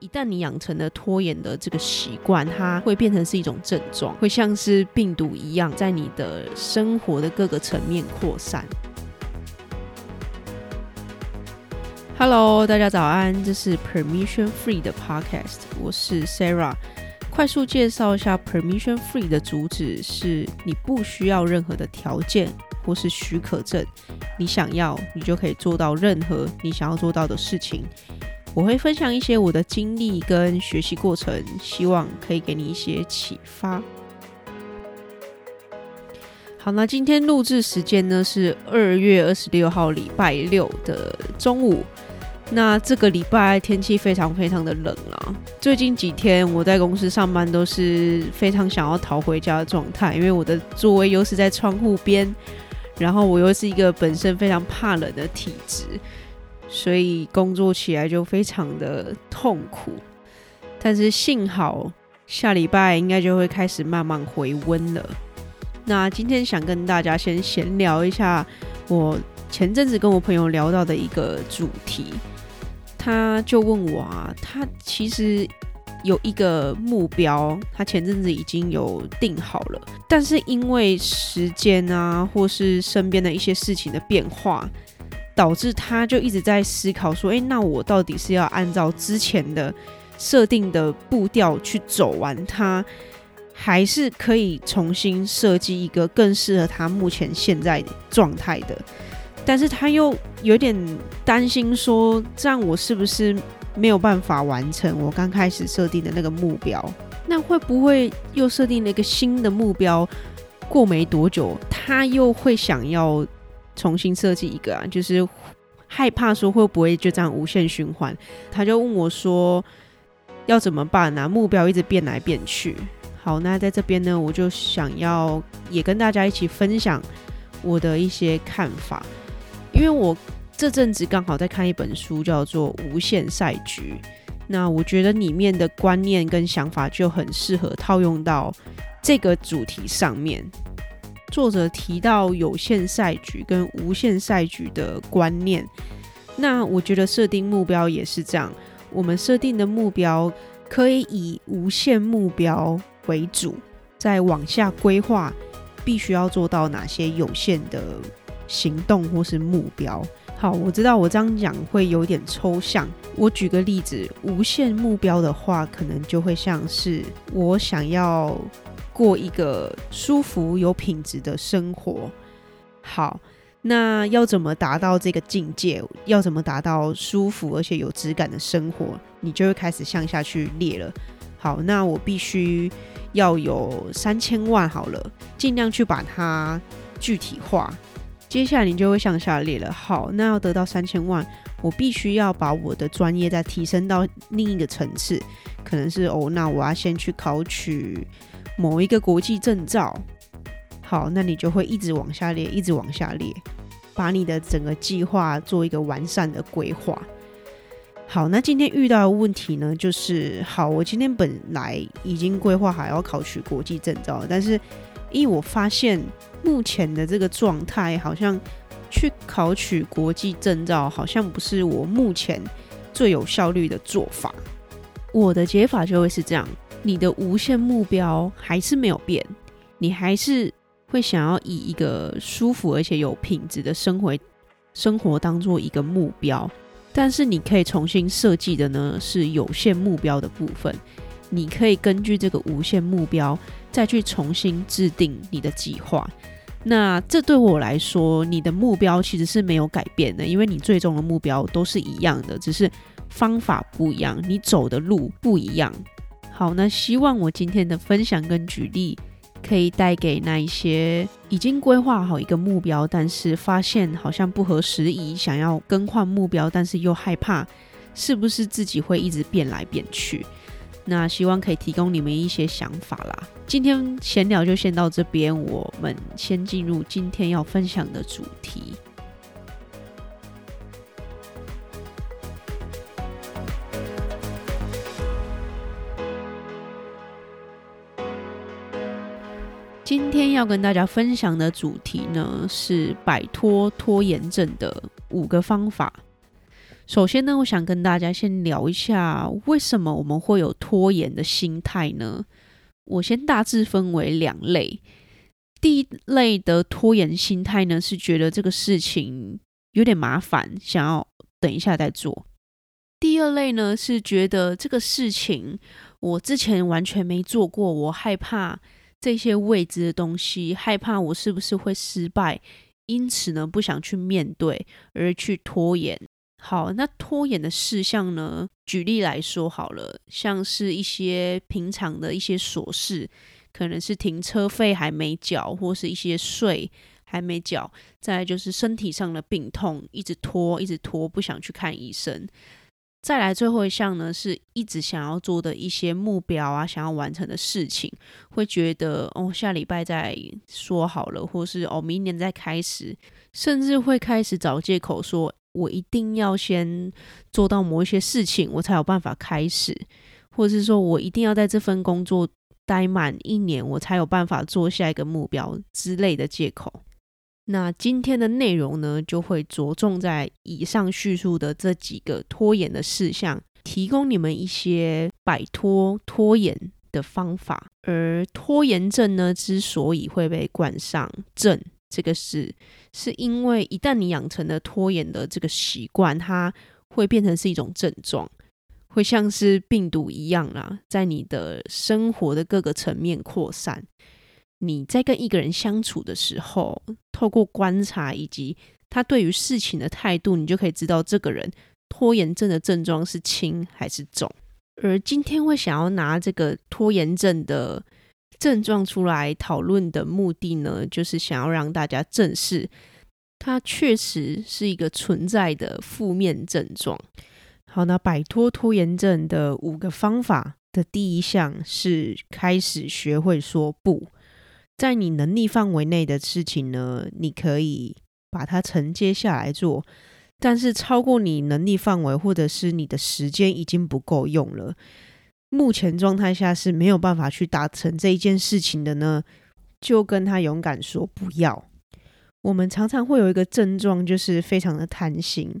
一旦你养成了拖延的这个习惯，它会变成是一种症状，会像是病毒一样，在你的生活的各个层面扩散。Hello，大家早安，这是 Permission Free 的 Podcast，我是 Sarah。快速介绍一下 Permission Free 的主旨是：你不需要任何的条件或是许可证，你想要，你就可以做到任何你想要做到的事情。我会分享一些我的经历跟学习过程，希望可以给你一些启发。好，那今天录制时间呢是二月二十六号礼拜六的中午。那这个礼拜天气非常非常的冷啊！最近几天我在公司上班都是非常想要逃回家的状态，因为我的座位又是在窗户边，然后我又是一个本身非常怕冷的体质。所以工作起来就非常的痛苦，但是幸好下礼拜应该就会开始慢慢回温了。那今天想跟大家先闲聊一下，我前阵子跟我朋友聊到的一个主题，他就问我啊，他其实有一个目标，他前阵子已经有定好了，但是因为时间啊，或是身边的一些事情的变化。导致他就一直在思考说：“诶，那我到底是要按照之前的设定的步调去走完它，还是可以重新设计一个更适合他目前现在状态的？但是他又有点担心说，这样我是不是没有办法完成我刚开始设定的那个目标？那会不会又设定了一个新的目标？过没多久，他又会想要？”重新设计一个啊，就是害怕说会不会就这样无限循环。他就问我说要怎么办啊？目标一直变来变去。好，那在这边呢，我就想要也跟大家一起分享我的一些看法，因为我这阵子刚好在看一本书，叫做《无限赛局》。那我觉得里面的观念跟想法就很适合套用到这个主题上面。作者提到有限赛局跟无限赛局的观念，那我觉得设定目标也是这样。我们设定的目标可以以无限目标为主，再往下规划，必须要做到哪些有限的行动或是目标。好，我知道我这样讲会有点抽象。我举个例子，无限目标的话，可能就会像是我想要。过一个舒服有品质的生活。好，那要怎么达到这个境界？要怎么达到舒服而且有质感的生活？你就会开始向下去列了。好，那我必须要有三千万好了，尽量去把它具体化。接下来你就会向下列了。好，那要得到三千万，我必须要把我的专业再提升到另一个层次。可能是哦，那我要先去考取。某一个国际证照，好，那你就会一直往下列，一直往下列，把你的整个计划做一个完善的规划。好，那今天遇到的问题呢，就是好，我今天本来已经规划好要考取国际证照，但是因为我发现目前的这个状态，好像去考取国际证照，好像不是我目前最有效率的做法。我的解法就会是这样。你的无限目标还是没有变，你还是会想要以一个舒服而且有品质的生活生活当做一个目标，但是你可以重新设计的呢，是有限目标的部分，你可以根据这个无限目标再去重新制定你的计划。那这对我来说，你的目标其实是没有改变的，因为你最终的目标都是一样的，只是方法不一样，你走的路不一样。好，那希望我今天的分享跟举例，可以带给那一些已经规划好一个目标，但是发现好像不合时宜，想要更换目标，但是又害怕是不是自己会一直变来变去。那希望可以提供你们一些想法啦。今天闲聊就先到这边，我们先进入今天要分享的主题。今天要跟大家分享的主题呢，是摆脱拖延症的五个方法。首先呢，我想跟大家先聊一下，为什么我们会有拖延的心态呢？我先大致分为两类。第一类的拖延心态呢，是觉得这个事情有点麻烦，想要等一下再做。第二类呢，是觉得这个事情我之前完全没做过，我害怕这些未知的东西，害怕我是不是会失败，因此呢，不想去面对而去拖延。好，那拖延的事项呢，举例来说好了，像是一些平常的一些琐事。可能是停车费还没缴，或是一些税还没缴，再来就是身体上的病痛，一直拖，一直拖，不想去看医生。再来最后一项呢，是一直想要做的一些目标啊，想要完成的事情，会觉得哦，下礼拜再说好了，或是哦，明年再开始，甚至会开始找借口说，我一定要先做到某一些事情，我才有办法开始，或者是说我一定要在这份工作。待满一年，我才有办法做下一个目标之类的借口。那今天的内容呢，就会着重在以上叙述的这几个拖延的事项，提供你们一些摆脱拖延的方法。而拖延症呢，之所以会被冠上“症”这个事，是因为一旦你养成了拖延的这个习惯，它会变成是一种症状。会像是病毒一样啦，在你的生活的各个层面扩散。你在跟一个人相处的时候，透过观察以及他对于事情的态度，你就可以知道这个人拖延症的症状是轻还是重。而今天会想要拿这个拖延症的症状出来讨论的目的呢，就是想要让大家正视，它确实是一个存在的负面症状。好，那摆脱拖延症的五个方法的第一项是开始学会说不。在你能力范围内的事情呢，你可以把它承接下来做，但是超过你能力范围或者是你的时间已经不够用了，目前状态下是没有办法去达成这一件事情的呢，就跟他勇敢说不要。我们常常会有一个症状，就是非常的贪心。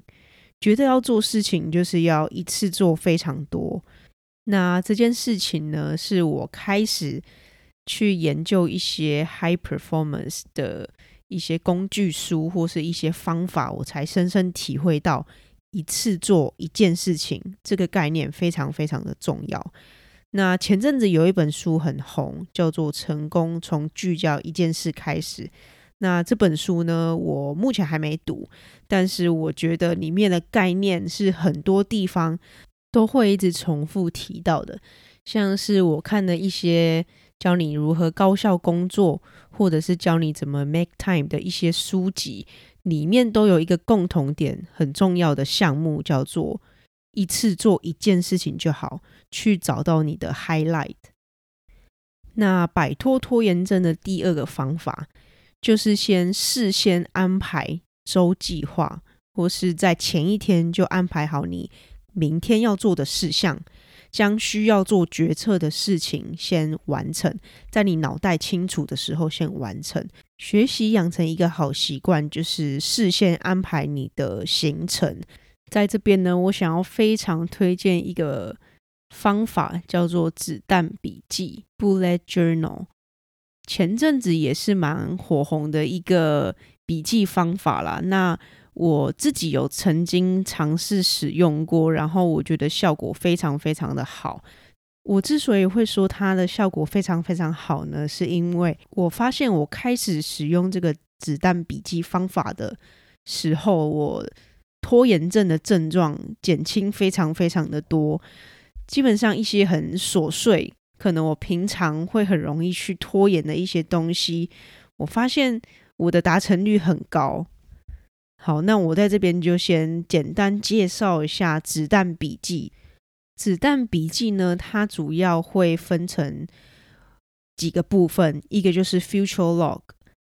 觉得要做事情就是要一次做非常多。那这件事情呢，是我开始去研究一些 high performance 的一些工具书或是一些方法，我才深深体会到一次做一件事情这个概念非常非常的重要。那前阵子有一本书很红，叫做《成功从聚焦一件事开始》。那这本书呢，我目前还没读，但是我觉得里面的概念是很多地方都会一直重复提到的，像是我看的一些教你如何高效工作，或者是教你怎么 make time 的一些书籍，里面都有一个共同点，很重要的项目叫做一次做一件事情就好，去找到你的 highlight。那摆脱拖延症的第二个方法。就是先事先安排周计划，或是在前一天就安排好你明天要做的事项，将需要做决策的事情先完成，在你脑袋清楚的时候先完成。学习养成一个好习惯，就是事先安排你的行程。在这边呢，我想要非常推荐一个方法，叫做子弹笔记 （Bullet Journal）。前阵子也是蛮火红的一个笔记方法啦。那我自己有曾经尝试使用过，然后我觉得效果非常非常的好。我之所以会说它的效果非常非常好呢，是因为我发现我开始使用这个子弹笔记方法的时候，我拖延症的症状减轻非常非常的多。基本上一些很琐碎。可能我平常会很容易去拖延的一些东西，我发现我的达成率很高。好，那我在这边就先简单介绍一下子弹笔记。子弹笔记呢，它主要会分成几个部分，一个就是 future log，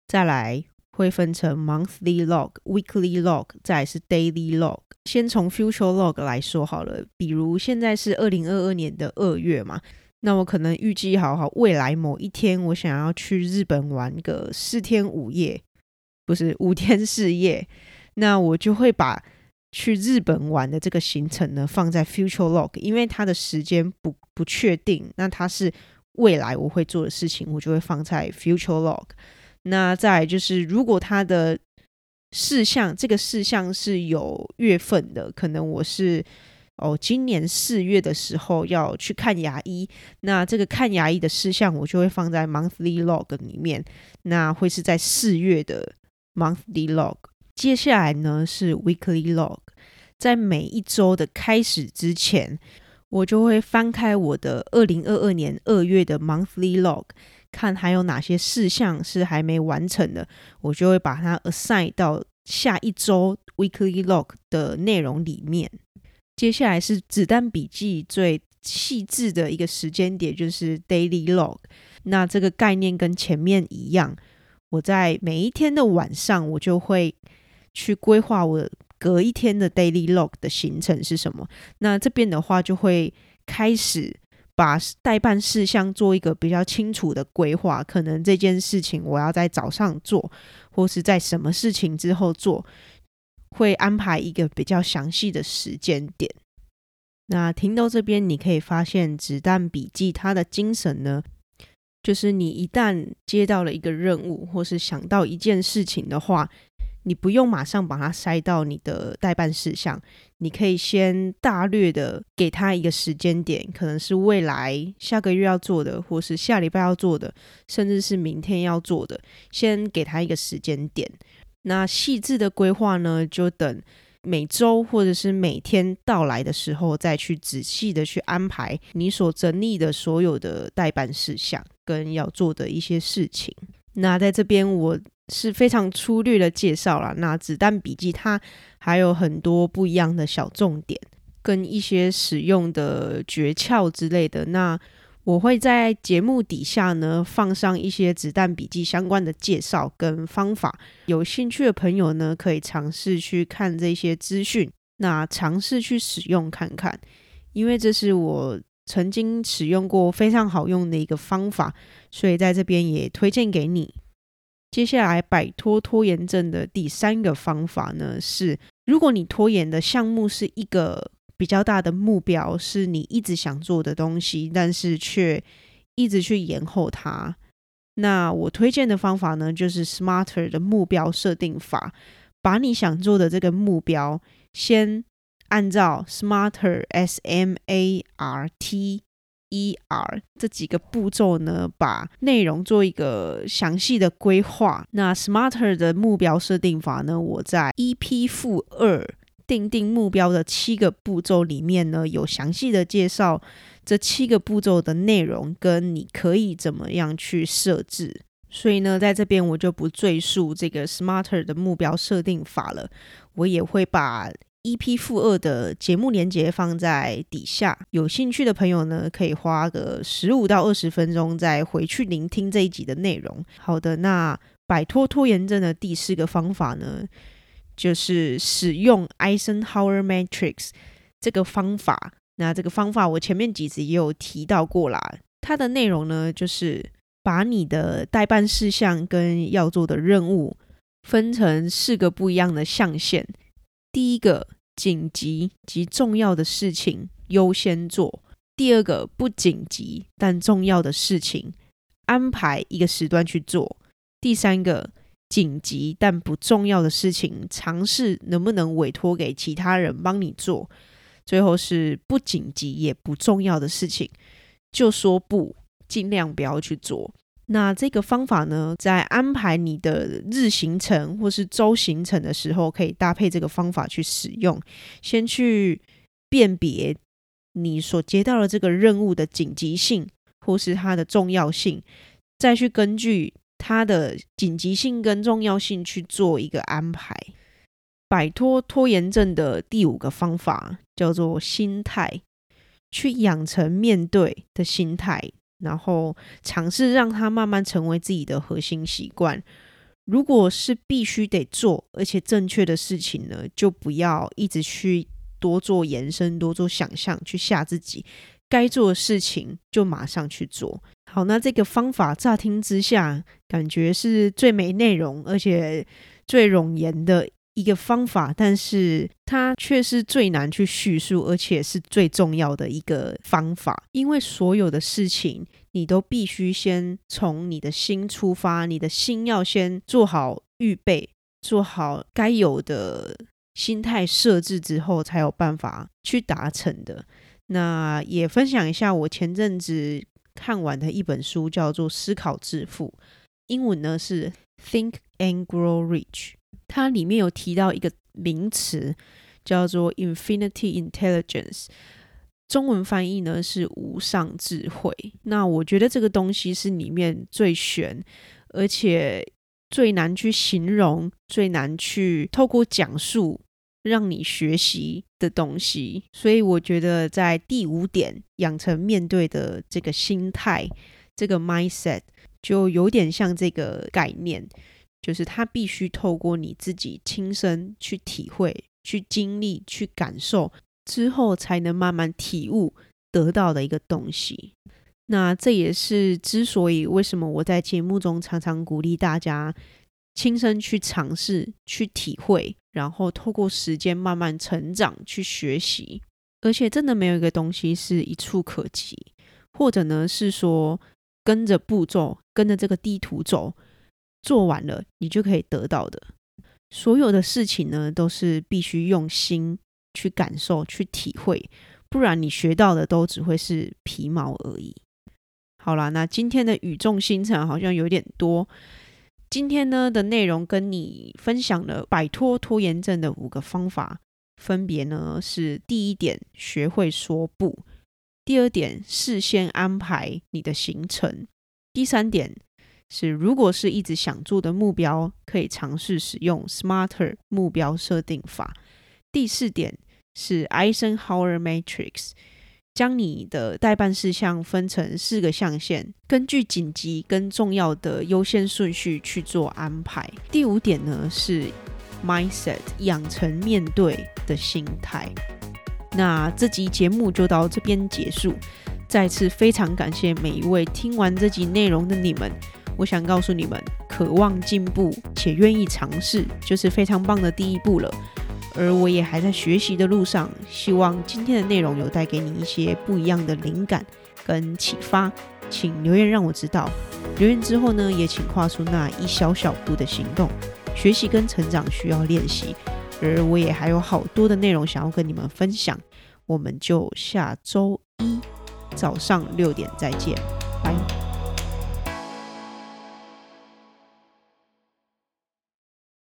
再来会分成 monthly log、weekly log，再来是 daily log。先从 future log 来说好了，比如现在是二零二二年的二月嘛。那我可能预计好好未来某一天，我想要去日本玩个四天五夜，不是五天四夜。那我就会把去日本玩的这个行程呢，放在 Future Log，因为它的时间不不确定，那它是未来我会做的事情，我就会放在 Future Log。那再就是，如果它的事项，这个事项是有月份的，可能我是哦，今年四月的时候要去看牙医，那这个看牙医的事项我就会放在 Monthly Log 里面，那会是在四月的 Monthly Log。接下来呢是 Weekly Log，在每一周的开始之前，我就会翻开我的二零二二年二月的 Monthly Log，看还有哪些事项是还没完成的，我就会把它 assign 到下一周 Weekly Log 的内容里面。接下来是子弹笔记最细致的一个时间点，就是 Daily Log。那这个概念跟前面一样，我在每一天的晚上，我就会。去规划我隔一天的 daily log 的行程是什么？那这边的话就会开始把待办事项做一个比较清楚的规划。可能这件事情我要在早上做，或是在什么事情之后做，会安排一个比较详细的时间点。那听到这边，你可以发现子弹笔记它的精神呢，就是你一旦接到了一个任务，或是想到一件事情的话。你不用马上把它塞到你的待办事项，你可以先大略的给他一个时间点，可能是未来下个月要做的，或是下礼拜要做的，甚至是明天要做的，先给他一个时间点。那细致的规划呢，就等每周或者是每天到来的时候，再去仔细的去安排你所整理的所有的待办事项跟要做的一些事情。那在这边我。是非常粗略的介绍啦。那子弹笔记它还有很多不一样的小重点，跟一些使用的诀窍之类的。那我会在节目底下呢放上一些子弹笔记相关的介绍跟方法，有兴趣的朋友呢可以尝试去看这些资讯，那尝试去使用看看，因为这是我曾经使用过非常好用的一个方法，所以在这边也推荐给你。接下来摆脱拖延症的第三个方法呢，是如果你拖延的项目是一个比较大的目标，是你一直想做的东西，但是却一直去延后它，那我推荐的方法呢，就是 SMARTER 的目标设定法，把你想做的这个目标先按照 SMARTER S M A R T。E R 这几个步骤呢，把内容做一个详细的规划。那 Smarter 的目标设定法呢，我在 EP 负二定定目标的七个步骤里面呢，有详细的介绍这七个步骤的内容，跟你可以怎么样去设置。所以呢，在这边我就不赘述这个 Smarter 的目标设定法了，我也会把。EP 负二的节目连接放在底下，有兴趣的朋友呢，可以花个十五到二十分钟再回去聆听这一集的内容。好的，那摆脱拖延症的第四个方法呢，就是使用 Eisenhower Matrix 这个方法。那这个方法我前面几集也有提到过啦，它的内容呢，就是把你的待办事项跟要做的任务分成四个不一样的象限。第一个紧急及重要的事情优先做，第二个不紧急但重要的事情安排一个时段去做，第三个紧急但不重要的事情尝试能不能委托给其他人帮你做，最后是不紧急也不重要的事情就说不，尽量不要去做。那这个方法呢，在安排你的日行程或是周行程的时候，可以搭配这个方法去使用。先去辨别你所接到的这个任务的紧急性或是它的重要性，再去根据它的紧急性跟重要性去做一个安排。摆脱拖延症的第五个方法叫做心态，去养成面对的心态。然后尝试让它慢慢成为自己的核心习惯。如果是必须得做而且正确的事情呢，就不要一直去多做延伸、多做想象，去吓自己。该做的事情就马上去做。好，那这个方法乍听之下感觉是最没内容，而且最冗言的一个方法，但是它却是最难去叙述，而且是最重要的一个方法。因为所有的事情，你都必须先从你的心出发，你的心要先做好预备，做好该有的心态设置之后，才有办法去达成的。那也分享一下我前阵子看完的一本书，叫做《思考致富》，英文呢是 Think and Grow Rich。它里面有提到一个名词，叫做 Infinity Intelligence，中文翻译呢是无上智慧。那我觉得这个东西是里面最玄，而且最难去形容，最难去透过讲述让你学习的东西。所以我觉得在第五点，养成面对的这个心态，这个 mindset，就有点像这个概念。就是他必须透过你自己亲身去体会、去经历、去感受之后，才能慢慢体悟得到的一个东西。那这也是之所以为什么我在节目中常常鼓励大家亲身去尝试、去体会，然后透过时间慢慢成长、去学习。而且真的没有一个东西是一触可及，或者呢是说跟着步骤、跟着这个地图走。做完了，你就可以得到的。所有的事情呢，都是必须用心去感受、去体会，不然你学到的都只会是皮毛而已。好啦，那今天的语重心长好像有点多。今天呢的内容跟你分享了摆脱拖延症的五个方法，分别呢是：第一点，学会说不；第二点，事先安排你的行程；第三点。是，如果是一直想做的目标，可以尝试使用 SMARTER 目标设定法。第四点是 Eisenhower Matrix，将你的待办事项分成四个象限，根据紧急跟重要的优先顺序去做安排。第五点呢是 Mindset，养成面对的心态。那这集节目就到这边结束，再次非常感谢每一位听完这集内容的你们。我想告诉你们，渴望进步且愿意尝试，就是非常棒的第一步了。而我也还在学习的路上，希望今天的内容有带给你一些不一样的灵感跟启发。请留言让我知道。留言之后呢，也请跨出那一小小步的行动。学习跟成长需要练习，而我也还有好多的内容想要跟你们分享。我们就下周一早上六点再见，拜。